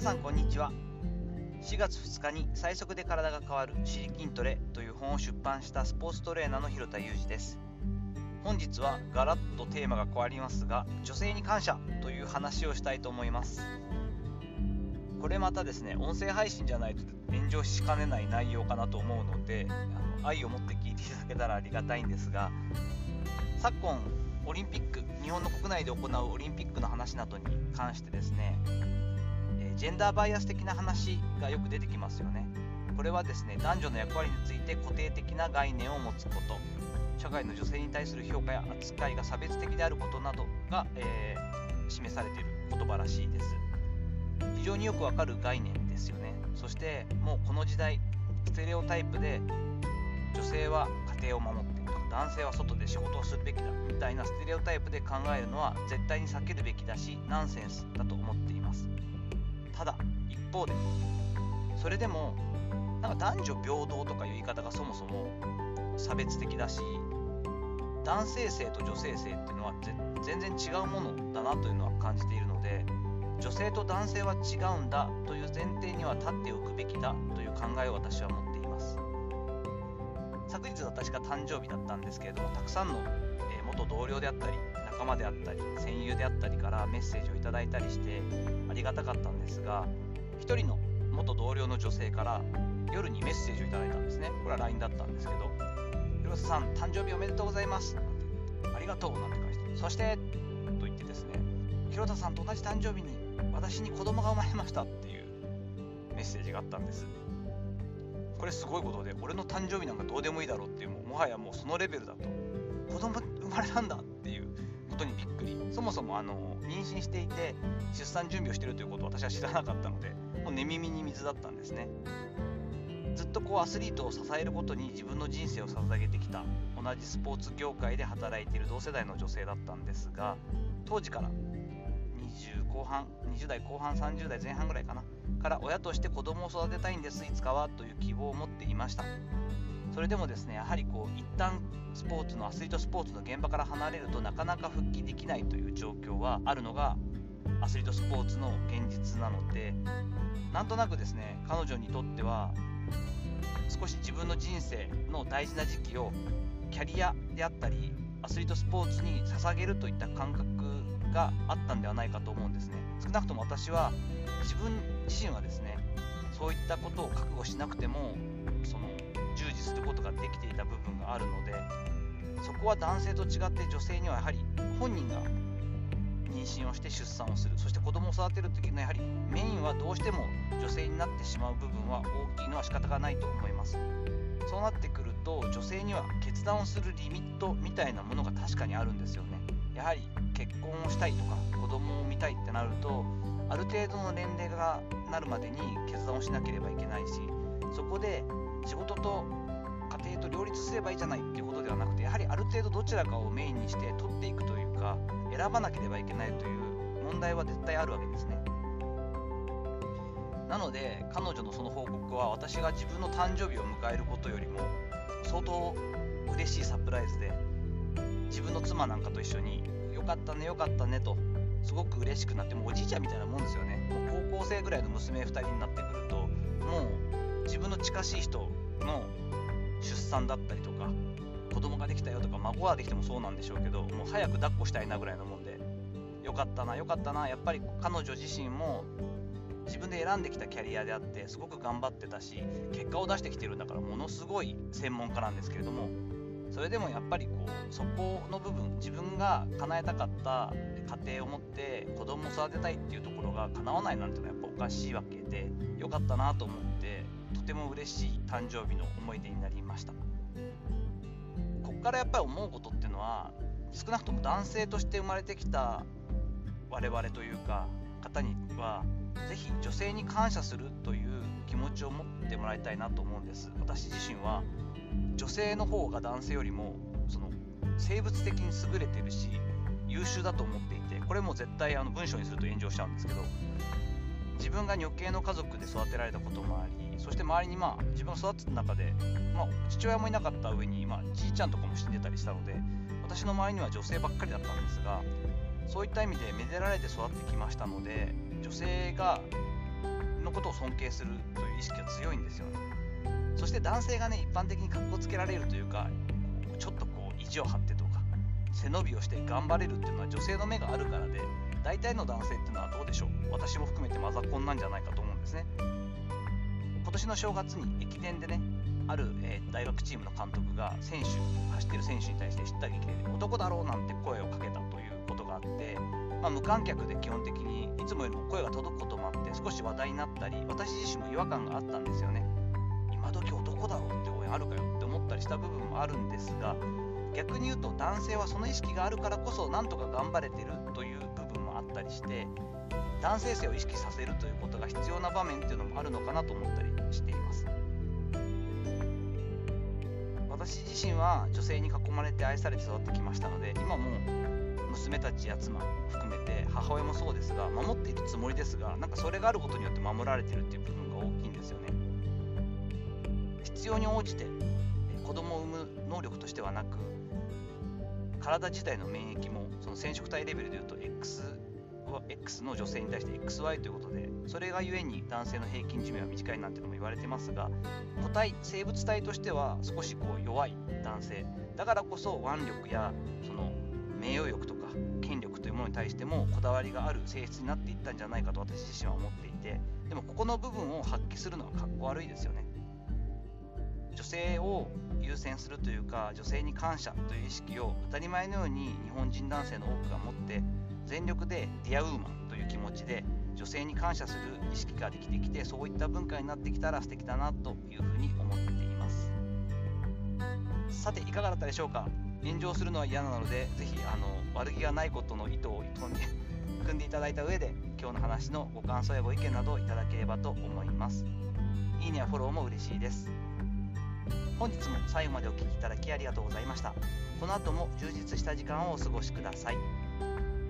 皆さんこんにちは。4月2日に最速で体が変わる「シリ筋トレ」という本を出版したスポーツトレーナーの広田裕二です。本日はガラッとテーマが変わりますが女性に感謝という話をしたいと思います。これまたですね音声配信じゃないと炎上しかねない内容かなと思うのであの愛を持って聞いていただけたらありがたいんですが昨今オリンピック日本の国内で行うオリンピックの話などに関してですね、ジェンダーバイアス的な話がよく出てきますよね。これはですね男女の役割について固定的な概念を持つこと。社会の女性に対する評価や扱いが差別的であることなどが、えー、示されている言葉らしいです。非常によくわかる概念ですよね。そしてもうこの時代ステレオタイプで女性は家庭を守って男性は外で仕事をするべきだみたいなステレオタイプで考えるのは絶対に避けるべきだしナンセンスだと思っています。ただ一方で。それでもなんか男女平等とかいう言い方がそもそも差別的だし男性性と女性性っていうのは全然違うものだなというのは感じているので女性と男性は違うんだという前提には立っておくべきだという考えを私は持っています。昨日私が誕生日だったんですけれどもたくさんの、元同僚であったり仲間であったり戦友であったりからメッセージをいただいたりしてありがたかったんですが1人の元同僚の女性から夜にメッセージをいただいたんですね。これは LINE だったんですけど広瀬さん誕生日おめでとうございますありがとうなんて返してそしてと言ってですね広田さんと同じ誕生日に私に子供が生まれましたっていうメッセージがあったんです。これすごいことで俺の誕生日なんかどうでもいいだろうっていうもうもはやもうそのレベルだと子供生まれたんだっていうことにびっくり。そもそもあの妊娠していて出産準備をしているということを私は知らなかったのでもう寝耳に水だったんですね。ずっとこうアスリートを支えることに自分の人生を捧げてきた同じスポーツ業界で働いている同世代の女性だったんですが当時から20後半20代後半30代前半ぐらいかなから親として子供を育てたいんですいつかはという希望を持っていました。それでもですねやはりこう一旦スポーツのアスリートスポーツの現場から離れるとなかなか復帰できないという状況はあるのがアスリートスポーツの現実なのでなんとなくですね彼女にとっては少し自分の人生の大事な時期をキャリアであったりアスリートスポーツに捧げるといった感覚があったんではないかと思うんですね。少なくとも私は自分自身はですねそういったことを覚悟しなくてもそのすることができていた部分があるのでそこは男性と違って女性にはやはり本人が妊娠をして出産をする。そして子供を育てる時のやはりメインはどうしても女性になってしまう部分は大きいのは仕方がないと思います。そうなってくると女性には決断をするリミットみたいなものが確かにあるんですよね。やはり結婚をしたいとか子供を産みたいってなるとある程度の年齢がなるまでに決断をしなければいけないしそこで仕事と家庭と両立すればいいじゃないっていうことではなくてやはりある程度どちらかをメインにして取っていくというか選ばなければいけないという問題は絶対あるわけですね。なので彼女のその報告は私が自分の誕生日を迎えることよりも相当嬉しいサプライズで自分の妻なんかと一緒によかったねよかったねとすごく嬉しくなってもうおじいちゃんみたいなもんですよね。もう高校生ぐらいの娘2人になってくるともう自分の近しい人の出産だったりとか子供ができたよとか孫ができてもそうなんでしょうけどもう早く抱っこしたいなぐらいのもんでよかったなよかったなやっぱり彼女自身も自分で選んできたキャリアであってすごく頑張ってたし結果を出してきてるんだからものすごい専門家なんですけれどもそれでもやっぱりこうそこの部分自分が叶えたかった家庭を持って子供を育てたいっていうところが叶わないなんていうのはやっぱおかしいわけでよかったなと思ってとても嬉しい誕生日の思い出になりました。こっからやっぱり思うことっていうのは少なくとも男性として生まれてきた我々というか方には是非女性に感謝するという気持ちを持ってもらいたいなと思うんです。私自身は女性の方が男性よりもその生物的に優れてるし優秀だと思っていてこれも絶対あの文章にすると炎上しちゃうんですけど自分が女系の家族で育てられたこともありそして周りにまあ自分が育てた中で、まあ、父親もいなかった上に、まあ、じいちゃんとかも死んでたりしたので私の周りには女性ばっかりだったんですがそういった意味でめでられて育ってきましたので女性がのことを尊敬するという意識が強いんですよね。そして男性がね一般的にかっこつけられるというかちょっとこう意地を張ってとか背伸びをして頑張れるっていうのは女性の目があるからで大体の男性っていうのはどうでしょう？私も含めてマザコンなんじゃないかと思うんですね。今年の正月に駅伝でねある、えー、大学チームの監督が選手走ってる選手に対して知った激励で男だろうなんて声をかけたということがあって、まあ、無観客で基本的にいつもよりも声が届くこともあって少し話題になったり私自身も違和感があったんですよね。今時男だろうって応援あるかよって思ったりした部分もあるんですが逆に言うと男性はその意識があるからこそなんとか頑張れてるというったりして男性性を意識させるということが必要な場面っていうのもあるのかなと思ったりしています。私自身は女性に囲まれて愛されて育ってきましたので今も娘たちや妻含めて母親もそうですが守っているつもりですがなんかそれがあることによって守られてるっていう部分が大きいんですよね。必要に応じて子供を産む能力としてはなく体自体の免疫もその染色体レベルでいうと X, X の女性に対して XY ということでそれがゆえに男性の平均寿命は短いなんてのも言われてますが個体生物体としては少しこう弱い男性。だからこそ腕力やその名誉欲とか権力というものに対してもこだわりがある性質になっていったんじゃないかと私自身は思っていてでもここの部分を発揮するのはかっこ悪いですよね。女性を優先するというか女性に感謝という意識を当たり前のように日本人男性の多くが持って全力でディアウーマンという気持ちで女性に感謝する意識ができてきてそういった文化になってきたら素敵だなというふうに思っています。さていかがだったでしょうか？炎上するのは嫌なのでぜひあの悪気がないことの意図を組んで組んでいただいた上で今日の話のご感想やご意見などをいただければと思います。いいねやフォローも嬉しいです。本日も最後までお聴きいただきありがとうございました。この後も充実した時間をお過ごしください。